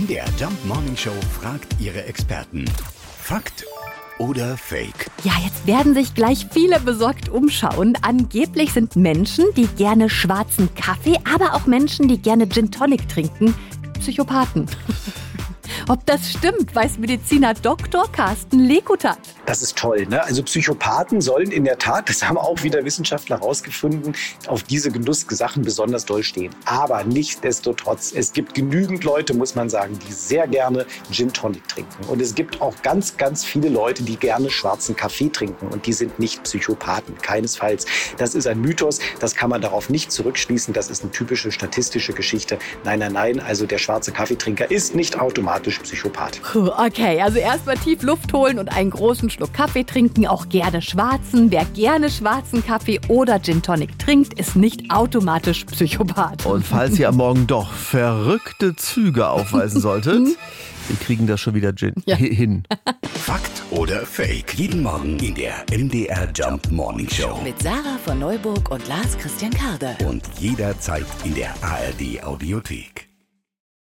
MDR Jump Morning Show fragt ihre Experten. Fakt oder Fake? Ja, jetzt werden sich gleich viele besorgt umschauen. Angeblich sind Menschen, die gerne schwarzen Kaffee, aber auch Menschen, die gerne Gin Tonic trinken, Psychopathen. Ob das stimmt, weiß Mediziner Dr. Carsten Lekutat. Das ist toll. Ne? Also Psychopathen sollen in der Tat, das haben auch wieder Wissenschaftler herausgefunden, auf diese Genusssachen besonders doll stehen. Aber nichtsdestotrotz, es gibt genügend Leute, muss man sagen, die sehr gerne Gin Tonic trinken. Und es gibt auch ganz, ganz viele Leute, die gerne schwarzen Kaffee trinken. Und die sind nicht Psychopathen, keinesfalls. Das ist ein Mythos, das kann man darauf nicht zurückschließen. Das ist eine typische statistische Geschichte. Nein, nein, nein, also der schwarze Kaffeetrinker ist nicht automatisch Psychopath. Okay, also erstmal tief Luft holen und einen großen Schluck Kaffee trinken, auch gerne schwarzen. Wer gerne schwarzen Kaffee oder Gin Tonic trinkt, ist nicht automatisch Psychopath. Und falls ihr am Morgen doch verrückte Züge aufweisen solltet, wir kriegen das schon wieder Gin Ja. hin. Fakt oder Fake? Jeden Morgen in der MDR Jump Morning Show. Mit Sarah von Neuburg und Lars Christian Karde. Und jederzeit in der ARD Audiothek.